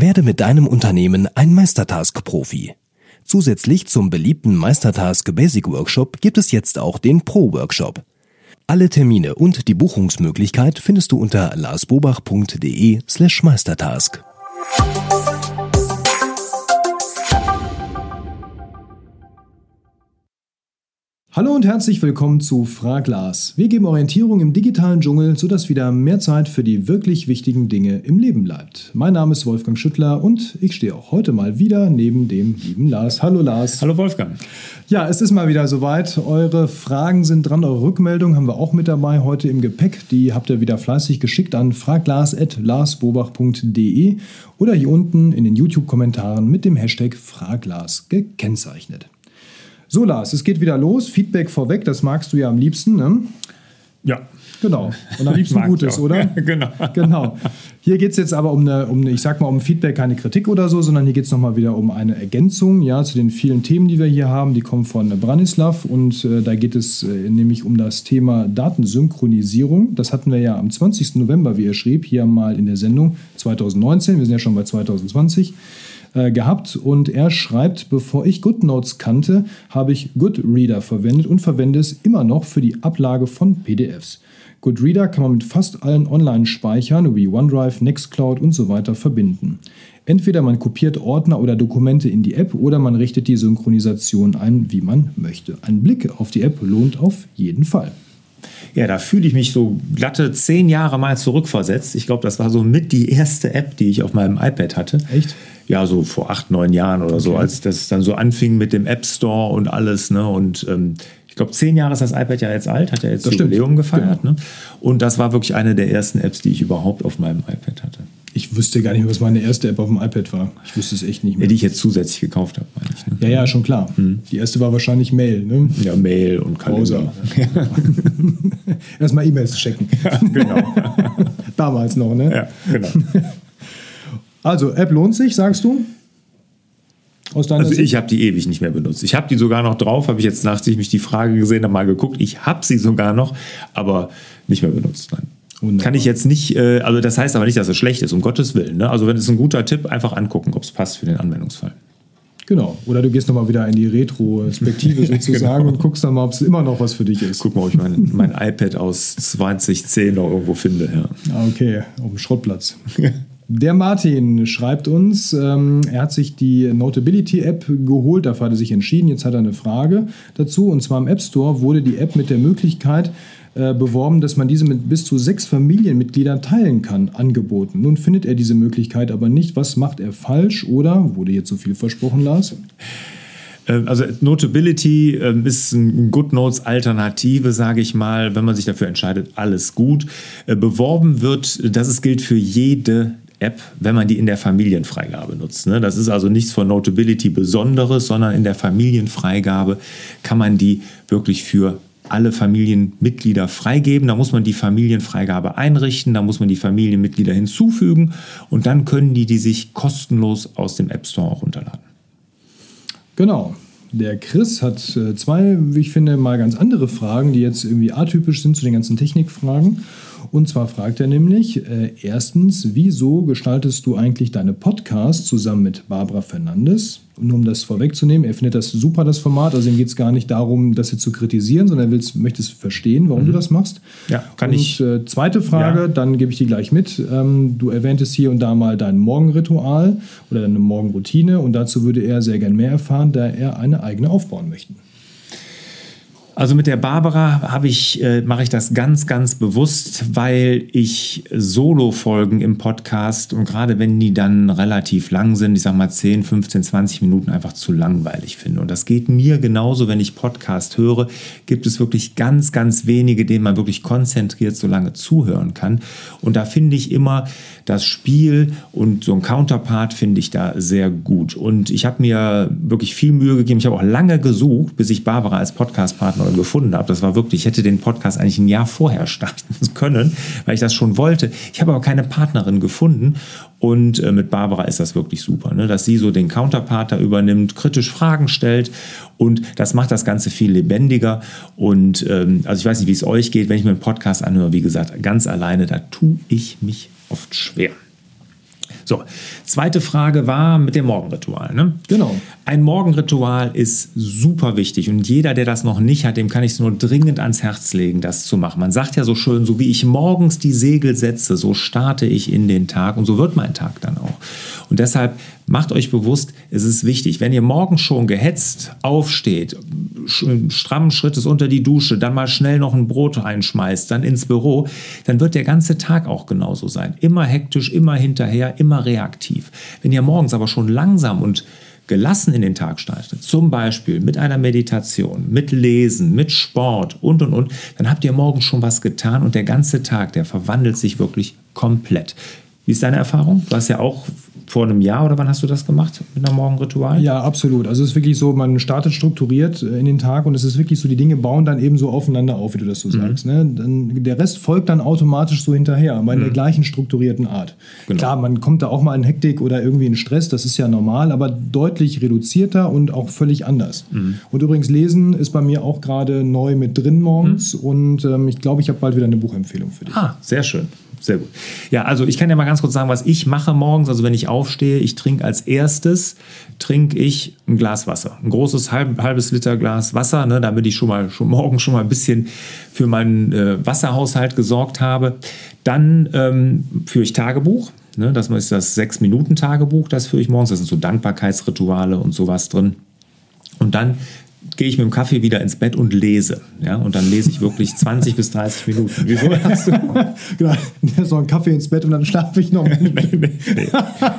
Werde mit deinem Unternehmen ein Meistertask-Profi. Zusätzlich zum beliebten Meistertask Basic Workshop gibt es jetzt auch den Pro Workshop. Alle Termine und die Buchungsmöglichkeit findest du unter larsbobach.de Hallo und herzlich willkommen zu Fraglas. Wir geben Orientierung im digitalen Dschungel, sodass wieder mehr Zeit für die wirklich wichtigen Dinge im Leben bleibt. Mein Name ist Wolfgang Schüttler und ich stehe auch heute mal wieder neben dem lieben Lars. Hallo Lars. Hallo Wolfgang. Ja, es ist mal wieder soweit. Eure Fragen sind dran, eure Rückmeldungen haben wir auch mit dabei heute im Gepäck. Die habt ihr wieder fleißig geschickt an fraglas.larsbobach.de oder hier unten in den YouTube-Kommentaren mit dem Hashtag Fraglas gekennzeichnet. So, Lars, es geht wieder los. Feedback vorweg, das magst du ja am liebsten, ne? Ja. Genau. Und am liebsten Gutes, oder? genau. genau. Hier geht es jetzt aber um eine, um eine, ich sag mal, um Feedback, keine Kritik oder so, sondern hier geht es nochmal wieder um eine Ergänzung, ja, zu den vielen Themen, die wir hier haben. Die kommen von Branislav und äh, da geht es äh, nämlich um das Thema Datensynchronisierung. Das hatten wir ja am 20. November, wie er schrieb, hier mal in der Sendung 2019. Wir sind ja schon bei 2020. Äh, gehabt und er schreibt, bevor ich GoodNotes kannte, habe ich Goodreader verwendet und verwende es immer noch für die Ablage von PDFs. Goodreader kann man mit fast allen Online-Speichern wie OneDrive, Nextcloud und so weiter verbinden. Entweder man kopiert Ordner oder Dokumente in die App oder man richtet die Synchronisation ein, wie man möchte. Ein Blick auf die App lohnt auf jeden Fall. Ja, da fühle ich mich so glatte zehn Jahre mal zurückversetzt. Ich glaube, das war so mit die erste App, die ich auf meinem iPad hatte. Echt? Ja, so vor acht, neun Jahren oder okay. so, als das dann so anfing mit dem App Store und alles. Ne? Und ähm, glaube, zehn Jahre ist das iPad ja jetzt alt, hat ja jetzt das Jubiläum gefeiert. Genau. Ne? Und das war wirklich eine der ersten Apps, die ich überhaupt auf meinem iPad hatte. Ich wüsste gar nicht mehr, was meine erste App auf dem iPad war. Ich wüsste es echt nicht mehr. Ja, die ich jetzt zusätzlich gekauft habe, meine ich. Ne? Ja, ja, schon klar. Hm. Die erste war wahrscheinlich Mail, ne? Ja, Mail und Kalender. Ja. Erstmal E-Mails checken. Ja, genau. Damals noch, ne? Ja, genau. Also, App lohnt sich, sagst du? Also ich habe die ewig nicht mehr benutzt. Ich habe die sogar noch drauf, habe ich jetzt, nachdem ich mich die Frage gesehen habe, mal geguckt. Ich habe sie sogar noch, aber nicht mehr benutzt. Nein. Wunderbar. Kann ich jetzt nicht, äh, also das heißt aber nicht, dass es schlecht ist, um Gottes Willen. Ne? Also wenn es ein guter Tipp, einfach angucken, ob es passt für den Anwendungsfall. Genau. Oder du gehst nochmal wieder in die Retrospektive sozusagen genau. und guckst dann mal, ob es immer noch was für dich ist. Guck mal, ob ich mein, mein iPad aus 2010 noch irgendwo finde. Ja. Ah, okay, auf dem Schrottplatz. Der Martin schreibt uns, ähm, er hat sich die Notability-App geholt, dafür hat er sich entschieden. Jetzt hat er eine Frage dazu. Und zwar im App Store wurde die App mit der Möglichkeit, äh, beworben, dass man diese mit bis zu sechs Familienmitgliedern teilen kann, angeboten. Nun findet er diese Möglichkeit aber nicht. Was macht er falsch oder wurde jetzt so viel versprochen, Lars? Ähm, also Notability ähm, ist ein GoodNotes-Alternative, sage ich mal, wenn man sich dafür entscheidet, alles gut. Äh, beworben wird, dass es gilt für jede App, wenn man die in der Familienfreigabe nutzt. Ne? Das ist also nichts von Notability Besonderes, sondern in der Familienfreigabe kann man die wirklich für alle Familienmitglieder freigeben. Da muss man die Familienfreigabe einrichten, da muss man die Familienmitglieder hinzufügen und dann können die die sich kostenlos aus dem App Store auch runterladen. Genau. Der Chris hat äh, zwei, wie ich finde, mal ganz andere Fragen, die jetzt irgendwie atypisch sind zu den ganzen Technikfragen. Und zwar fragt er nämlich, äh, erstens, wieso gestaltest du eigentlich deine Podcasts zusammen mit Barbara Fernandes? nur um das vorwegzunehmen, er findet das super, das Format. Also ihm geht es gar nicht darum, das jetzt zu kritisieren, sondern er möchte es verstehen, warum mhm. du das machst. Ja, kann und, ich. Äh, zweite Frage, ja. dann gebe ich die gleich mit. Ähm, du erwähntest hier und da mal dein Morgenritual oder deine Morgenroutine und dazu würde er sehr gern mehr erfahren, da er eine eigene aufbauen möchte. Also mit der Barbara habe ich, äh, mache ich das ganz, ganz bewusst, weil ich Solo-Folgen im Podcast und gerade wenn die dann relativ lang sind, ich sage mal 10, 15, 20 Minuten einfach zu langweilig finde. Und das geht mir genauso, wenn ich Podcast höre, gibt es wirklich ganz, ganz wenige, denen man wirklich konzentriert so lange zuhören kann. Und da finde ich immer das Spiel und so ein Counterpart finde ich da sehr gut. Und ich habe mir wirklich viel Mühe gegeben. Ich habe auch lange gesucht, bis ich Barbara als Podcast-Partner gefunden habe. Das war wirklich, ich hätte den Podcast eigentlich ein Jahr vorher starten können, weil ich das schon wollte. Ich habe aber keine Partnerin gefunden und äh, mit Barbara ist das wirklich super, ne? dass sie so den Counterpart da übernimmt, kritisch Fragen stellt und das macht das Ganze viel lebendiger. Und ähm, also ich weiß nicht, wie es euch geht, wenn ich mir einen Podcast anhöre, wie gesagt, ganz alleine, da tue ich mich oft schwer. So, zweite Frage war mit dem Morgenritual. Ne? Genau. Ein Morgenritual ist super wichtig und jeder, der das noch nicht hat, dem kann ich es nur dringend ans Herz legen, das zu machen. Man sagt ja so schön, so wie ich morgens die Segel setze, so starte ich in den Tag und so wird mein Tag dann auch. Und deshalb macht euch bewusst, es ist wichtig, wenn ihr morgens schon gehetzt aufsteht, strammen Schrittes unter die Dusche, dann mal schnell noch ein Brot einschmeißt, dann ins Büro, dann wird der ganze Tag auch genauso sein. Immer hektisch, immer hinterher, immer reaktiv. Wenn ihr morgens aber schon langsam und gelassen in den Tag startet, zum Beispiel mit einer Meditation, mit Lesen, mit Sport und und und, dann habt ihr morgens schon was getan und der ganze Tag, der verwandelt sich wirklich komplett. Wie ist deine Erfahrung? Du hast ja auch vor einem Jahr oder wann hast du das gemacht mit einem Morgenritual? Ja, absolut. Also es ist wirklich so, man startet strukturiert äh, in den Tag und es ist wirklich so, die Dinge bauen dann eben so aufeinander auf, wie du das so mhm. sagst. Ne? Dann, der Rest folgt dann automatisch so hinterher, aber in mhm. der gleichen strukturierten Art. Genau. Klar, man kommt da auch mal in Hektik oder irgendwie in Stress, das ist ja normal, aber deutlich reduzierter und auch völlig anders. Mhm. Und übrigens, Lesen ist bei mir auch gerade neu mit drin morgens mhm. und ähm, ich glaube, ich habe bald wieder eine Buchempfehlung für dich. Ah, sehr schön. Sehr gut. Ja, also ich kann ja mal ganz kurz sagen, was ich mache morgens. Also wenn ich aufstehe, ich trinke als erstes, trinke ich ein Glas Wasser. Ein großes halb, halbes Liter Glas Wasser, ne, damit ich schon mal schon morgen schon mal ein bisschen für meinen äh, Wasserhaushalt gesorgt habe. Dann ähm, führe ich Tagebuch. Ne, das ist das Sechs-Minuten-Tagebuch, das führe ich morgens. Da sind so Dankbarkeitsrituale und sowas drin. Und dann gehe ich mit dem Kaffee wieder ins Bett und lese. Ja, und dann lese ich wirklich 20 bis 30 Minuten. Wieso hast du? genau, so einen Kaffee ins Bett und dann schlafe ich noch. nee, nee, nee.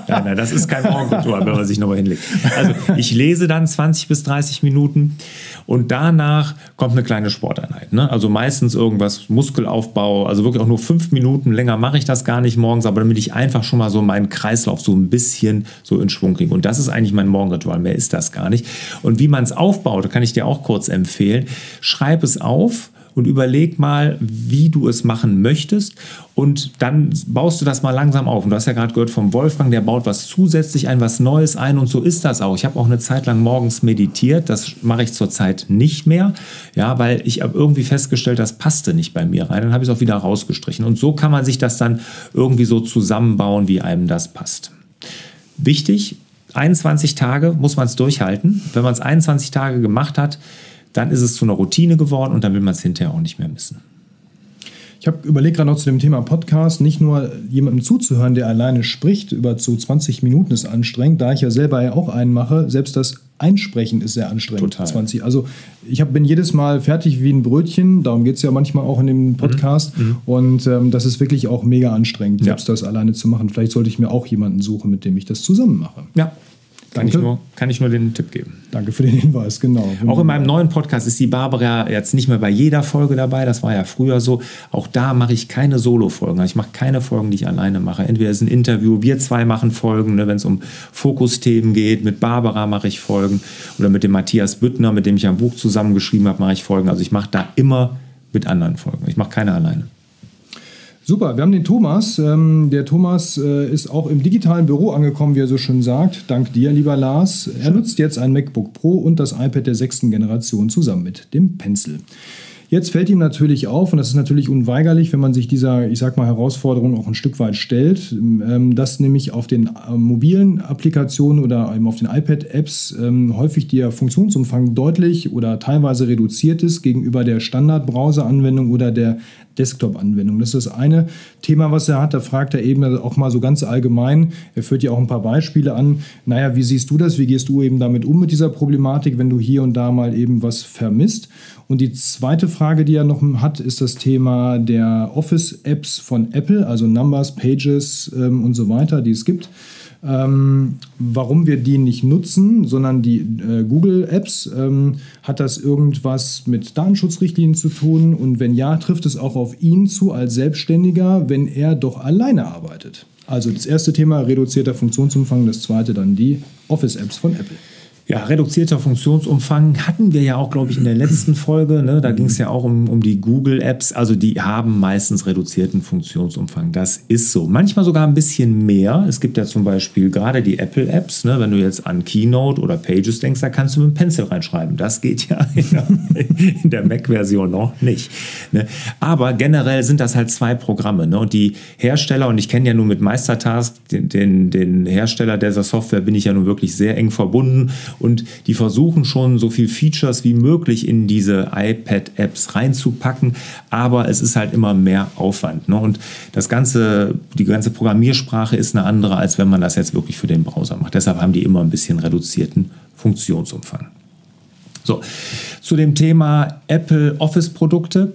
Nein, nein, das ist kein Morgenritual, wenn man sich nochmal hinlegt. Also ich lese dann 20 bis 30 Minuten und danach kommt eine kleine Sporteinheit. Ne? Also meistens irgendwas Muskelaufbau, also wirklich auch nur fünf Minuten länger mache ich das gar nicht morgens, aber damit ich einfach schon mal so meinen Kreislauf so ein bisschen so in Schwung kriege. Und das ist eigentlich mein Morgenritual, mehr ist das gar nicht. Und wie man es aufbaut, kann ich dir auch kurz empfehlen. Schreib es auf und überleg mal, wie du es machen möchtest. Und dann baust du das mal langsam auf. Und du hast ja gerade gehört vom Wolfgang, der baut was zusätzlich ein, was Neues ein. Und so ist das auch. Ich habe auch eine Zeit lang morgens meditiert. Das mache ich zurzeit nicht mehr. Ja, weil ich habe irgendwie festgestellt, das passte nicht bei mir rein. Dann habe ich es auch wieder rausgestrichen. Und so kann man sich das dann irgendwie so zusammenbauen, wie einem das passt. Wichtig, 21 Tage muss man es durchhalten. Wenn man es 21 Tage gemacht hat, dann ist es zu einer Routine geworden und dann will man es hinterher auch nicht mehr missen. Ich habe überlegt gerade noch zu dem Thema Podcast, nicht nur jemandem zuzuhören, der alleine spricht, über so 20 Minuten ist anstrengend, da ich ja selber ja auch einen mache, selbst das Einsprechen ist sehr anstrengend. Total. 20. Also ich hab, bin jedes Mal fertig wie ein Brötchen, darum geht es ja manchmal auch in dem Podcast. Mhm. mhm. Und ähm, das ist wirklich auch mega anstrengend, selbst ja. das alleine zu machen. Vielleicht sollte ich mir auch jemanden suchen, mit dem ich das zusammen mache. Ja, kann ich, nur, kann ich nur den Tipp geben. Danke für den Hinweis, genau. Auch in meinem neuen Podcast ist die Barbara jetzt nicht mehr bei jeder Folge dabei, das war ja früher so. Auch da mache ich keine Solo-Folgen. Ich mache keine Folgen, die ich alleine mache. Entweder ist ein Interview, wir zwei machen Folgen, ne, wenn es um Fokusthemen geht. Mit Barbara mache ich Folgen oder mit dem Matthias Büttner, mit dem ich ein Buch zusammengeschrieben habe, mache ich Folgen. Also ich mache da immer mit anderen Folgen. Ich mache keine alleine. Super, wir haben den Thomas. Ähm, der Thomas äh, ist auch im digitalen Büro angekommen, wie er so schön sagt. Dank dir, lieber Lars. Er nutzt jetzt ein MacBook Pro und das iPad der sechsten Generation zusammen mit dem Pencil. Jetzt fällt ihm natürlich auf, und das ist natürlich unweigerlich, wenn man sich dieser, ich sag mal, Herausforderung auch ein Stück weit stellt, ähm, dass nämlich auf den äh, mobilen Applikationen oder eben auf den iPad-Apps ähm, häufig der Funktionsumfang deutlich oder teilweise reduziert ist gegenüber der Standard-Browser-Anwendung oder der Desktop-Anwendung. Das ist das eine Thema, was er hat. Da fragt er eben auch mal so ganz allgemein. Er führt ja auch ein paar Beispiele an. Naja, wie siehst du das? Wie gehst du eben damit um mit dieser Problematik, wenn du hier und da mal eben was vermisst? Und die zweite Frage, die er noch hat, ist das Thema der Office-Apps von Apple, also Numbers, Pages ähm, und so weiter, die es gibt. Ähm, warum wir die nicht nutzen, sondern die äh, Google-Apps, ähm, hat das irgendwas mit Datenschutzrichtlinien zu tun? Und wenn ja, trifft es auch auf ihn zu als Selbstständiger, wenn er doch alleine arbeitet? Also das erste Thema reduzierter Funktionsumfang, das zweite dann die Office-Apps von Apple. Ja, reduzierter Funktionsumfang hatten wir ja auch, glaube ich, in der letzten Folge. Ne? Da ging es ja auch um, um die Google-Apps. Also die haben meistens reduzierten Funktionsumfang. Das ist so. Manchmal sogar ein bisschen mehr. Es gibt ja zum Beispiel gerade die Apple-Apps. Ne? Wenn du jetzt an Keynote oder Pages denkst, da kannst du mit dem Pencil reinschreiben. Das geht ja in der Mac-Version noch nicht. Ne? Aber generell sind das halt zwei Programme. Ne? Und die Hersteller, und ich kenne ja nur mit Meistertask, den, den, den Hersteller dieser Software, bin ich ja nun wirklich sehr eng verbunden und die versuchen schon so viel Features wie möglich in diese iPad-Apps reinzupacken, aber es ist halt immer mehr Aufwand. Ne? Und das ganze, die ganze Programmiersprache ist eine andere, als wenn man das jetzt wirklich für den Browser macht. Deshalb haben die immer ein bisschen reduzierten Funktionsumfang. So, zu dem Thema Apple Office-Produkte.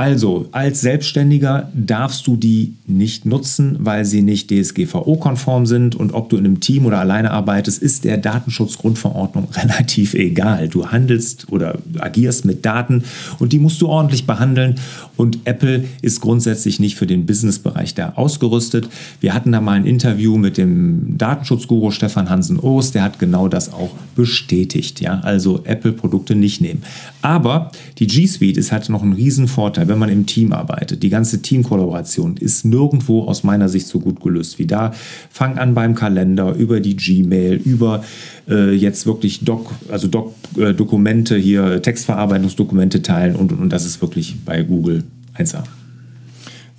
Also, als Selbstständiger darfst du die nicht nutzen, weil sie nicht DSGVO-konform sind. Und ob du in einem Team oder alleine arbeitest, ist der Datenschutzgrundverordnung relativ egal. Du handelst oder agierst mit Daten und die musst du ordentlich behandeln. Und Apple ist grundsätzlich nicht für den Businessbereich da ausgerüstet. Wir hatten da mal ein Interview mit dem Datenschutzguru Stefan Hansen-Oos, der hat genau das auch bestätigt. Ja? Also Apple-Produkte nicht nehmen. Aber die G Suite ist halt noch ein Riesenvorteil wenn man im Team arbeitet. Die ganze Teamkollaboration ist nirgendwo aus meiner Sicht so gut gelöst wie da. Fang an beim Kalender, über die Gmail, über äh, jetzt wirklich Doc, also Doc, äh, Dokumente hier, Textverarbeitungsdokumente teilen und, und, und das ist wirklich bei Google 1A.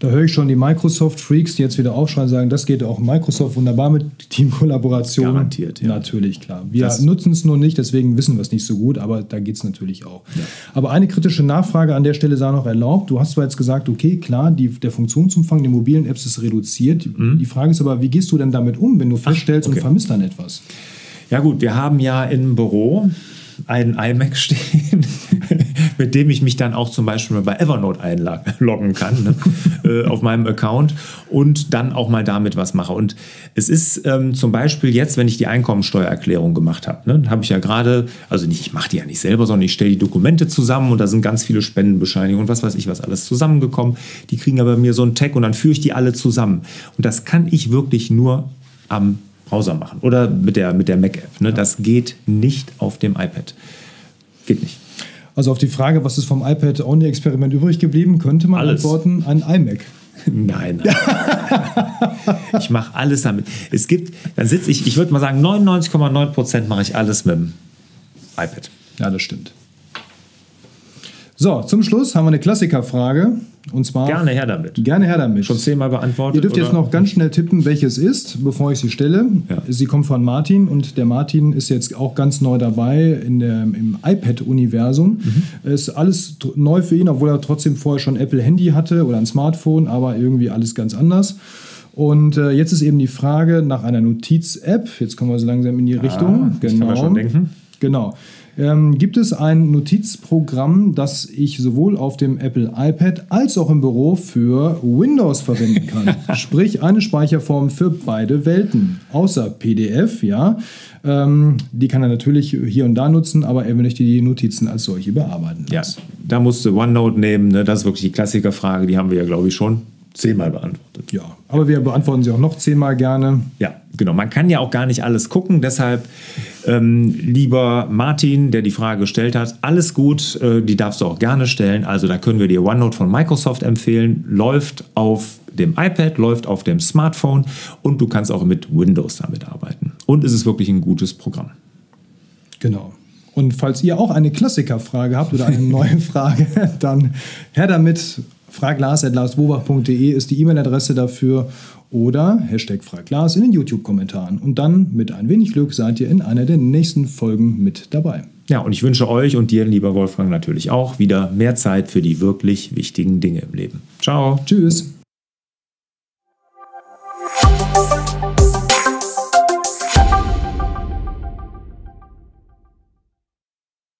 Da höre ich schon die Microsoft-Freaks, die jetzt wieder aufschreien, sagen, das geht auch Microsoft wunderbar mit Teamkollaboration. Garantiert, ja. Natürlich, klar. Wir nutzen es nur nicht, deswegen wissen wir es nicht so gut, aber da geht es natürlich auch. Ja. Aber eine kritische Nachfrage an der Stelle sei noch erlaubt. Du hast zwar jetzt gesagt, okay, klar, die, der Funktionsumfang der mobilen Apps ist reduziert. Mhm. Die Frage ist aber, wie gehst du denn damit um, wenn du feststellst Ach, okay. und vermisst dann etwas? Ja gut, wir haben ja im Büro einen iMac stehen, mit dem ich mich dann auch zum Beispiel bei Evernote einloggen kann ne, äh, auf meinem Account und dann auch mal damit was mache. Und es ist ähm, zum Beispiel jetzt, wenn ich die Einkommensteuererklärung gemacht habe, ne, habe ich ja gerade, also nicht, ich mache die ja nicht selber, sondern ich stelle die Dokumente zusammen und da sind ganz viele Spendenbescheinigungen und was weiß ich, was alles zusammengekommen. Die kriegen aber mir so einen Tag und dann führe ich die alle zusammen. Und das kann ich wirklich nur am Browser machen oder mit der, mit der Mac-App. Ne? Das geht nicht auf dem iPad. Geht nicht. Also auf die Frage, was ist vom iPad-Only-Experiment übrig geblieben, könnte man alles. antworten, ein iMac. Nein. nein. ich mache alles damit. Es gibt, dann sitze ich, ich würde mal sagen, 99,9 Prozent mache ich alles mit dem iPad. Ja, das stimmt. So, zum Schluss haben wir eine Klassikerfrage. Und zwar. Gerne her damit. Gerne her damit. Schon zehnmal beantwortet. Ihr dürft oder? jetzt noch ganz schnell tippen, welches ist, bevor ich sie stelle. Ja. Sie kommt von Martin und der Martin ist jetzt auch ganz neu dabei in der, im iPad-Universum. Mhm. Ist alles neu für ihn, obwohl er trotzdem vorher schon Apple-Handy hatte oder ein Smartphone, aber irgendwie alles ganz anders. Und äh, jetzt ist eben die Frage nach einer Notiz-App. Jetzt kommen wir so langsam in die ah, Richtung. Genau. Kann man schon denken. Genau ähm, gibt es ein Notizprogramm, das ich sowohl auf dem Apple iPad als auch im Büro für Windows verwenden kann. Sprich eine Speicherform für beide Welten. Außer PDF, ja. Ähm, die kann er natürlich hier und da nutzen, aber er möchte die Notizen als solche bearbeiten. Ja, da musst du OneNote nehmen. Ne? Das ist wirklich die Klassikerfrage, die haben wir ja, glaube ich, schon zehnmal beantwortet. Ja, aber wir beantworten sie auch noch zehnmal gerne. Ja, genau. Man kann ja auch gar nicht alles gucken. Deshalb, ähm, lieber Martin, der die Frage gestellt hat, alles gut, äh, die darfst du auch gerne stellen. Also da können wir dir OneNote von Microsoft empfehlen. Läuft auf dem iPad, läuft auf dem Smartphone und du kannst auch mit Windows damit arbeiten. Und es ist wirklich ein gutes Programm. Genau. Und falls ihr auch eine Klassikerfrage habt oder eine neue Frage, dann her damit fraglars.larsbobach.de ist die E-Mail-Adresse dafür oder Hashtag Fraglas in den YouTube-Kommentaren. Und dann mit ein wenig Glück seid ihr in einer der nächsten Folgen mit dabei. Ja, und ich wünsche euch und dir, lieber Wolfgang, natürlich auch wieder mehr Zeit für die wirklich wichtigen Dinge im Leben. Ciao. Tschüss.